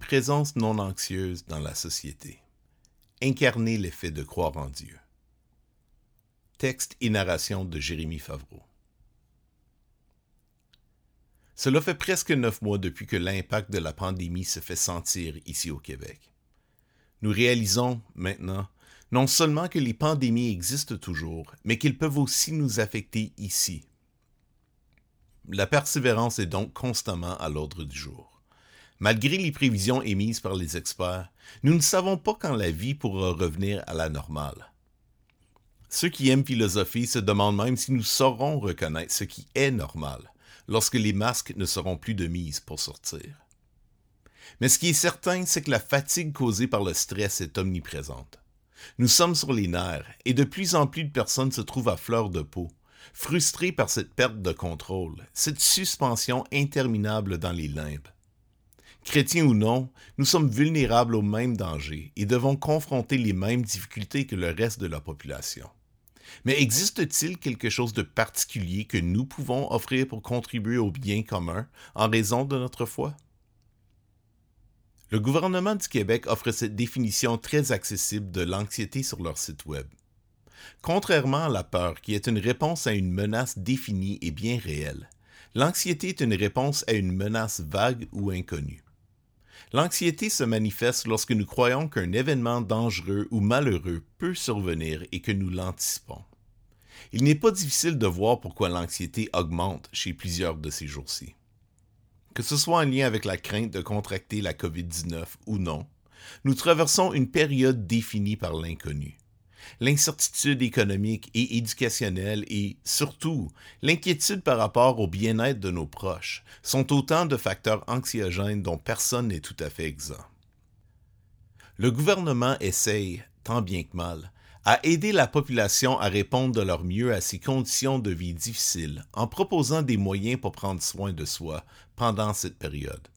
présence non anxieuse dans la société. Incarner l'effet de croire en Dieu. Texte et narration de Jérémie Favreau. Cela fait presque neuf mois depuis que l'impact de la pandémie se fait sentir ici au Québec. Nous réalisons maintenant non seulement que les pandémies existent toujours, mais qu'elles peuvent aussi nous affecter ici. La persévérance est donc constamment à l'ordre du jour. Malgré les prévisions émises par les experts, nous ne savons pas quand la vie pourra revenir à la normale. Ceux qui aiment philosophie se demandent même si nous saurons reconnaître ce qui est normal lorsque les masques ne seront plus de mise pour sortir. Mais ce qui est certain, c'est que la fatigue causée par le stress est omniprésente. Nous sommes sur les nerfs et de plus en plus de personnes se trouvent à fleur de peau, frustrées par cette perte de contrôle, cette suspension interminable dans les limbes. Chrétiens ou non, nous sommes vulnérables aux mêmes dangers et devons confronter les mêmes difficultés que le reste de la population. Mais existe-t-il quelque chose de particulier que nous pouvons offrir pour contribuer au bien commun en raison de notre foi? Le gouvernement du Québec offre cette définition très accessible de l'anxiété sur leur site Web. Contrairement à la peur, qui est une réponse à une menace définie et bien réelle, l'anxiété est une réponse à une menace vague ou inconnue. L'anxiété se manifeste lorsque nous croyons qu'un événement dangereux ou malheureux peut survenir et que nous l'anticipons. Il n'est pas difficile de voir pourquoi l'anxiété augmente chez plusieurs de ces jours-ci. Que ce soit en lien avec la crainte de contracter la COVID-19 ou non, nous traversons une période définie par l'inconnu l'incertitude économique et éducationnelle et, surtout, l'inquiétude par rapport au bien-être de nos proches sont autant de facteurs anxiogènes dont personne n'est tout à fait exempt. Le gouvernement essaye, tant bien que mal, à aider la population à répondre de leur mieux à ces conditions de vie difficiles en proposant des moyens pour prendre soin de soi pendant cette période.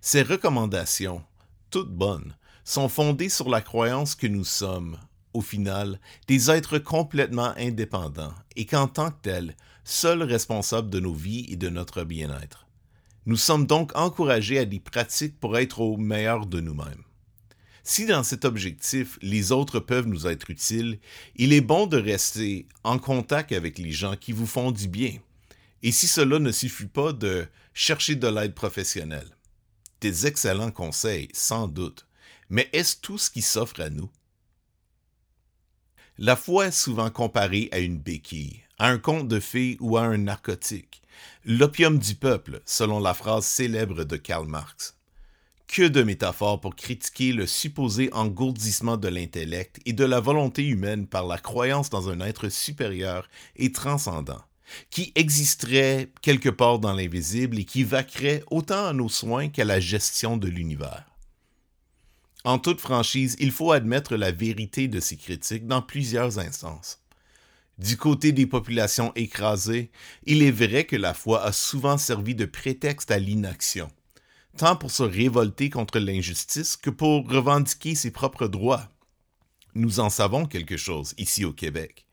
Ces recommandations, toutes bonnes, sont fondées sur la croyance que nous sommes, au final, des êtres complètement indépendants et qu'en tant que tels, seuls responsables de nos vies et de notre bien-être. Nous sommes donc encouragés à des pratiques pour être au meilleur de nous-mêmes. Si dans cet objectif, les autres peuvent nous être utiles, il est bon de rester en contact avec les gens qui vous font du bien. Et si cela ne suffit pas de chercher de l'aide professionnelle? Des excellents conseils, sans doute. Mais est-ce tout ce qui s'offre à nous? La foi est souvent comparée à une béquille, à un conte de fées ou à un narcotique, l'opium du peuple, selon la phrase célèbre de Karl Marx. Que de métaphores pour critiquer le supposé engourdissement de l'intellect et de la volonté humaine par la croyance dans un être supérieur et transcendant, qui existerait quelque part dans l'invisible et qui vaquerait autant à nos soins qu'à la gestion de l'univers. En toute franchise, il faut admettre la vérité de ces critiques dans plusieurs instances. Du côté des populations écrasées, il est vrai que la foi a souvent servi de prétexte à l'inaction, tant pour se révolter contre l'injustice que pour revendiquer ses propres droits. Nous en savons quelque chose ici au Québec.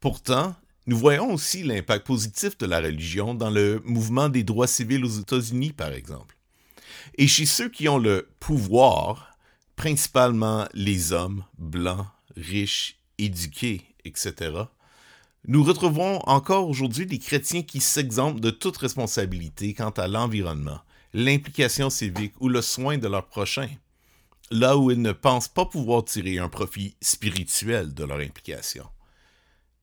Pourtant, nous voyons aussi l'impact positif de la religion dans le mouvement des droits civils aux États-Unis, par exemple. Et chez ceux qui ont le pouvoir, principalement les hommes blancs, riches, éduqués, etc., nous retrouvons encore aujourd'hui des chrétiens qui s'exemptent de toute responsabilité quant à l'environnement, l'implication civique ou le soin de leurs prochains, là où ils ne pensent pas pouvoir tirer un profit spirituel de leur implication.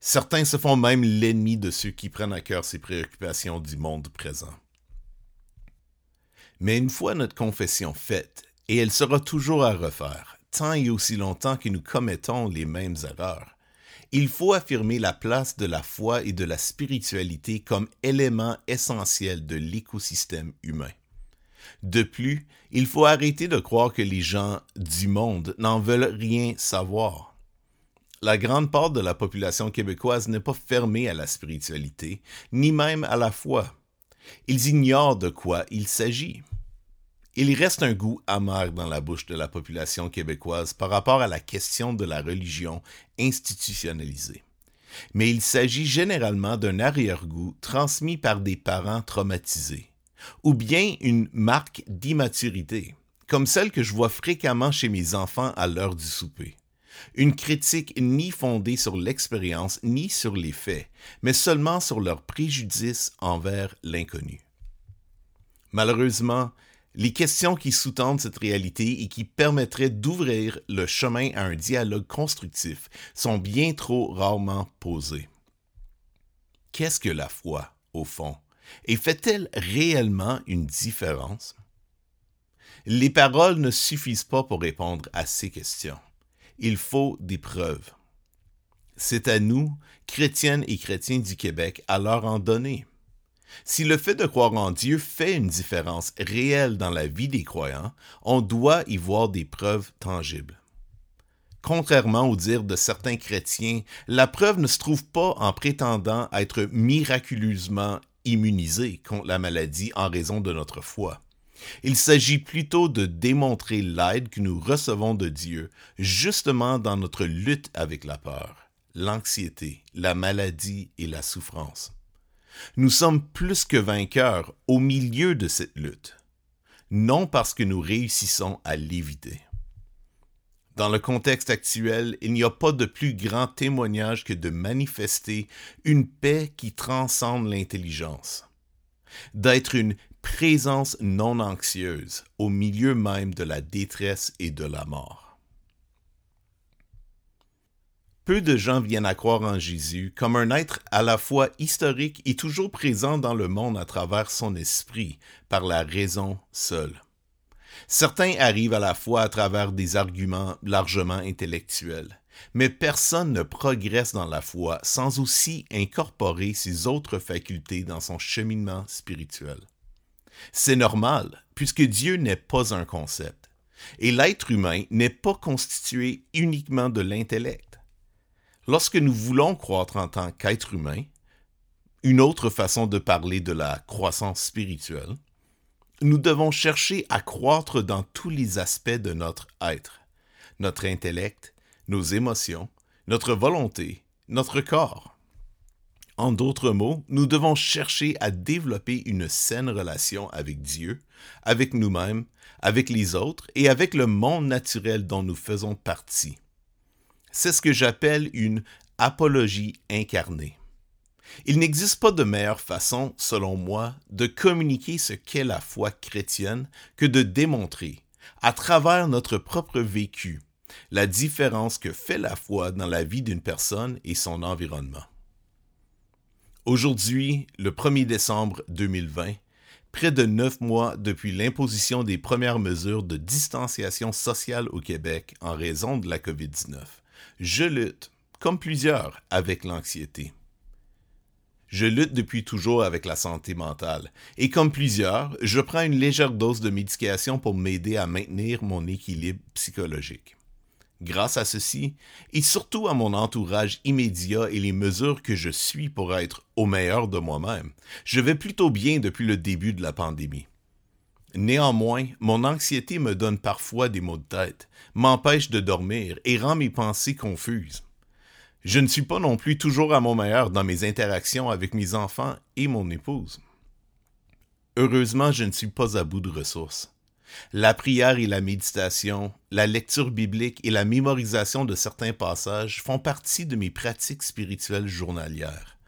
Certains se font même l'ennemi de ceux qui prennent à cœur ces préoccupations du monde présent. Mais une fois notre confession faite et elle sera toujours à refaire, tant et aussi longtemps que nous commettons les mêmes erreurs. Il faut affirmer la place de la foi et de la spiritualité comme éléments essentiels de l'écosystème humain. De plus, il faut arrêter de croire que les gens du monde n'en veulent rien savoir. La grande part de la population québécoise n'est pas fermée à la spiritualité, ni même à la foi. Ils ignorent de quoi il s'agit. Il reste un goût amer dans la bouche de la population québécoise par rapport à la question de la religion institutionnalisée. Mais il s'agit généralement d'un arrière-goût transmis par des parents traumatisés, ou bien une marque d'immaturité, comme celle que je vois fréquemment chez mes enfants à l'heure du souper. Une critique ni fondée sur l'expérience ni sur les faits, mais seulement sur leur préjudice envers l'inconnu. Malheureusement, les questions qui sous-tendent cette réalité et qui permettraient d'ouvrir le chemin à un dialogue constructif sont bien trop rarement posées. Qu'est-ce que la foi, au fond? Et fait-elle réellement une différence? Les paroles ne suffisent pas pour répondre à ces questions. Il faut des preuves. C'est à nous, chrétiennes et chrétiens du Québec, à leur en donner. Si le fait de croire en Dieu fait une différence réelle dans la vie des croyants, on doit y voir des preuves tangibles. Contrairement au dire de certains chrétiens, la preuve ne se trouve pas en prétendant être miraculeusement immunisé contre la maladie en raison de notre foi. Il s'agit plutôt de démontrer l'aide que nous recevons de Dieu justement dans notre lutte avec la peur, l'anxiété, la maladie et la souffrance. Nous sommes plus que vainqueurs au milieu de cette lutte, non parce que nous réussissons à l'éviter. Dans le contexte actuel, il n'y a pas de plus grand témoignage que de manifester une paix qui transcende l'intelligence, d'être une présence non anxieuse au milieu même de la détresse et de la mort. Peu de gens viennent à croire en Jésus comme un être à la fois historique et toujours présent dans le monde à travers son esprit, par la raison seule. Certains arrivent à la foi à travers des arguments largement intellectuels, mais personne ne progresse dans la foi sans aussi incorporer ses autres facultés dans son cheminement spirituel. C'est normal, puisque Dieu n'est pas un concept, et l'être humain n'est pas constitué uniquement de l'intellect. Lorsque nous voulons croître en tant qu'être humain, une autre façon de parler de la croissance spirituelle, nous devons chercher à croître dans tous les aspects de notre être, notre intellect, nos émotions, notre volonté, notre corps. En d'autres mots, nous devons chercher à développer une saine relation avec Dieu, avec nous-mêmes, avec les autres et avec le monde naturel dont nous faisons partie. C'est ce que j'appelle une apologie incarnée. Il n'existe pas de meilleure façon, selon moi, de communiquer ce qu'est la foi chrétienne que de démontrer, à travers notre propre vécu, la différence que fait la foi dans la vie d'une personne et son environnement. Aujourd'hui, le 1er décembre 2020, près de neuf mois depuis l'imposition des premières mesures de distanciation sociale au Québec en raison de la COVID-19, je lutte, comme plusieurs, avec l'anxiété. Je lutte depuis toujours avec la santé mentale, et comme plusieurs, je prends une légère dose de médication pour m'aider à maintenir mon équilibre psychologique. Grâce à ceci, et surtout à mon entourage immédiat et les mesures que je suis pour être au meilleur de moi-même, je vais plutôt bien depuis le début de la pandémie. Néanmoins, mon anxiété me donne parfois des maux de tête, m'empêche de dormir et rend mes pensées confuses. Je ne suis pas non plus toujours à mon meilleur dans mes interactions avec mes enfants et mon épouse. Heureusement, je ne suis pas à bout de ressources. La prière et la méditation, la lecture biblique et la mémorisation de certains passages font partie de mes pratiques spirituelles journalières.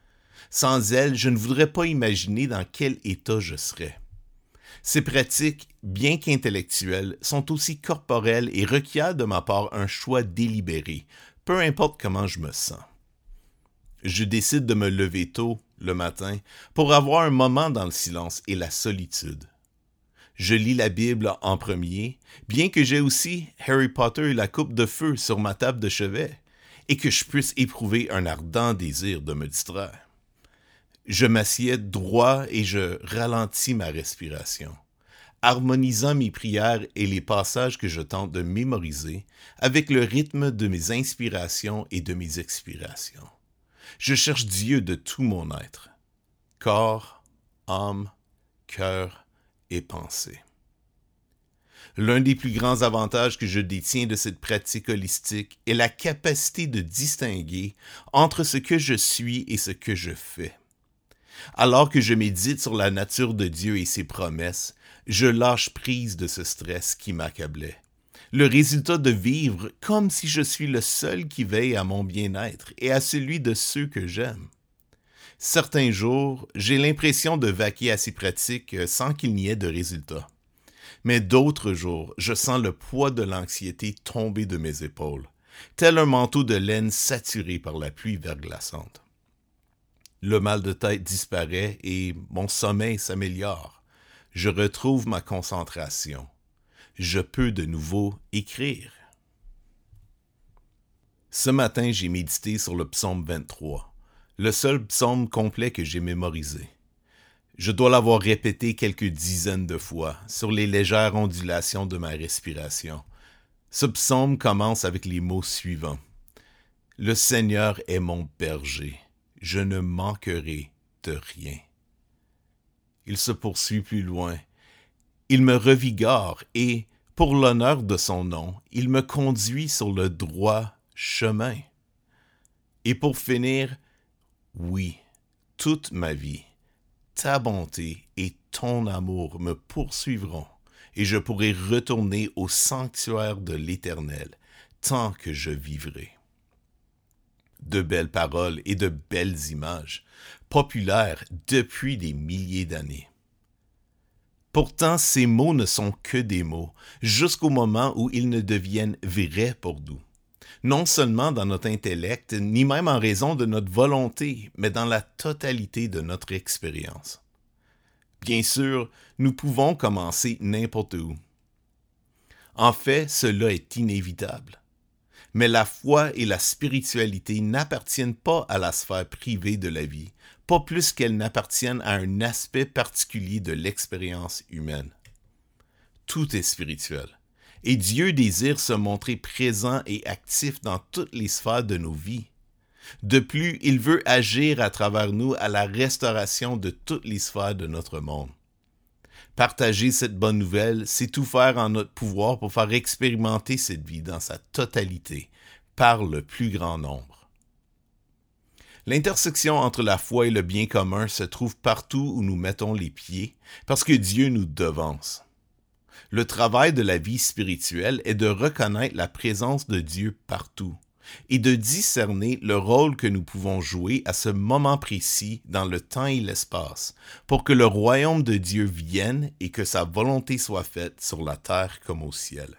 Sans elles, je ne voudrais pas imaginer dans quel état je serais. Ces pratiques, bien qu'intellectuelles, sont aussi corporelles et requièrent de ma part un choix délibéré, peu importe comment je me sens. Je décide de me lever tôt le matin pour avoir un moment dans le silence et la solitude. Je lis la Bible en premier, bien que j'ai aussi Harry Potter et la coupe de feu sur ma table de chevet, et que je puisse éprouver un ardent désir de me distraire. Je m'assieds droit et je ralentis ma respiration, harmonisant mes prières et les passages que je tente de mémoriser avec le rythme de mes inspirations et de mes expirations. Je cherche Dieu de tout mon être, corps, âme, cœur et pensée. L'un des plus grands avantages que je détiens de cette pratique holistique est la capacité de distinguer entre ce que je suis et ce que je fais. Alors que je médite sur la nature de Dieu et ses promesses, je lâche prise de ce stress qui m'accablait. Le résultat de vivre comme si je suis le seul qui veille à mon bien-être et à celui de ceux que j'aime. Certains jours, j'ai l'impression de vaquer à ces pratiques sans qu'il n'y ait de résultat. Mais d'autres jours, je sens le poids de l'anxiété tomber de mes épaules, tel un manteau de laine saturé par la pluie verglaçante. Le mal de tête disparaît et mon sommeil s'améliore. Je retrouve ma concentration. Je peux de nouveau écrire. Ce matin, j'ai médité sur le psaume 23, le seul psaume complet que j'ai mémorisé. Je dois l'avoir répété quelques dizaines de fois sur les légères ondulations de ma respiration. Ce psaume commence avec les mots suivants. Le Seigneur est mon berger je ne manquerai de rien. Il se poursuit plus loin. Il me revigore et, pour l'honneur de son nom, il me conduit sur le droit chemin. Et pour finir, oui, toute ma vie, ta bonté et ton amour me poursuivront, et je pourrai retourner au sanctuaire de l'Éternel tant que je vivrai de belles paroles et de belles images, populaires depuis des milliers d'années. Pourtant, ces mots ne sont que des mots, jusqu'au moment où ils ne deviennent vrais pour nous. Non seulement dans notre intellect, ni même en raison de notre volonté, mais dans la totalité de notre expérience. Bien sûr, nous pouvons commencer n'importe où. En fait, cela est inévitable mais la foi et la spiritualité n'appartiennent pas à la sphère privée de la vie, pas plus qu'elles n'appartiennent à un aspect particulier de l'expérience humaine. Tout est spirituel, et Dieu désire se montrer présent et actif dans toutes les sphères de nos vies. De plus, il veut agir à travers nous à la restauration de toutes les sphères de notre monde. Partager cette bonne nouvelle, c'est tout faire en notre pouvoir pour faire expérimenter cette vie dans sa totalité par le plus grand nombre. L'intersection entre la foi et le bien commun se trouve partout où nous mettons les pieds, parce que Dieu nous devance. Le travail de la vie spirituelle est de reconnaître la présence de Dieu partout et de discerner le rôle que nous pouvons jouer à ce moment précis dans le temps et l'espace, pour que le royaume de Dieu vienne et que sa volonté soit faite sur la terre comme au ciel.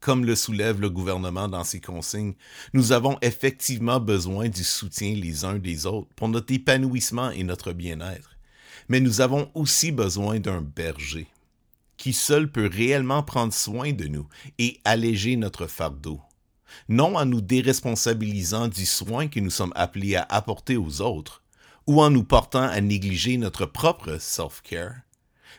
Comme le soulève le gouvernement dans ses consignes, nous avons effectivement besoin du soutien les uns des autres pour notre épanouissement et notre bien-être. Mais nous avons aussi besoin d'un berger, qui seul peut réellement prendre soin de nous et alléger notre fardeau non en nous déresponsabilisant du soin que nous sommes appelés à apporter aux autres, ou en nous portant à négliger notre propre self-care,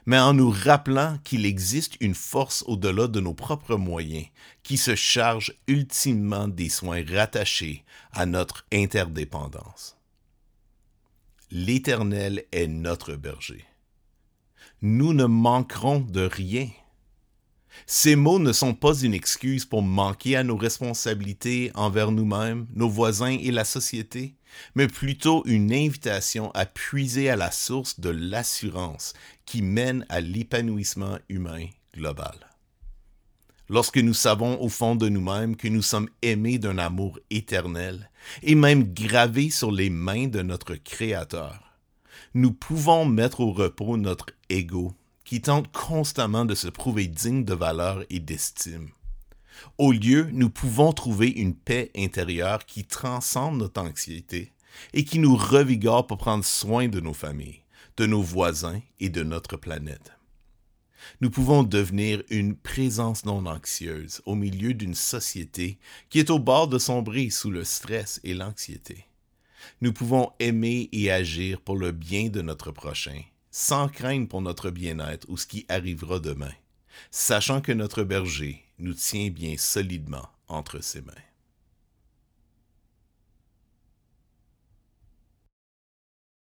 mais en nous rappelant qu'il existe une force au-delà de nos propres moyens qui se charge ultimement des soins rattachés à notre interdépendance. L'Éternel est notre berger. Nous ne manquerons de rien. Ces mots ne sont pas une excuse pour manquer à nos responsabilités envers nous-mêmes, nos voisins et la société, mais plutôt une invitation à puiser à la source de l'assurance qui mène à l'épanouissement humain global. Lorsque nous savons au fond de nous-mêmes que nous sommes aimés d'un amour éternel et même gravés sur les mains de notre Créateur, nous pouvons mettre au repos notre ego qui tente constamment de se prouver digne de valeur et d'estime. Au lieu, nous pouvons trouver une paix intérieure qui transcende notre anxiété et qui nous revigore pour prendre soin de nos familles, de nos voisins et de notre planète. Nous pouvons devenir une présence non anxieuse au milieu d'une société qui est au bord de sombrer sous le stress et l'anxiété. Nous pouvons aimer et agir pour le bien de notre prochain sans craindre pour notre bien-être ou ce qui arrivera demain, sachant que notre berger nous tient bien solidement entre ses mains.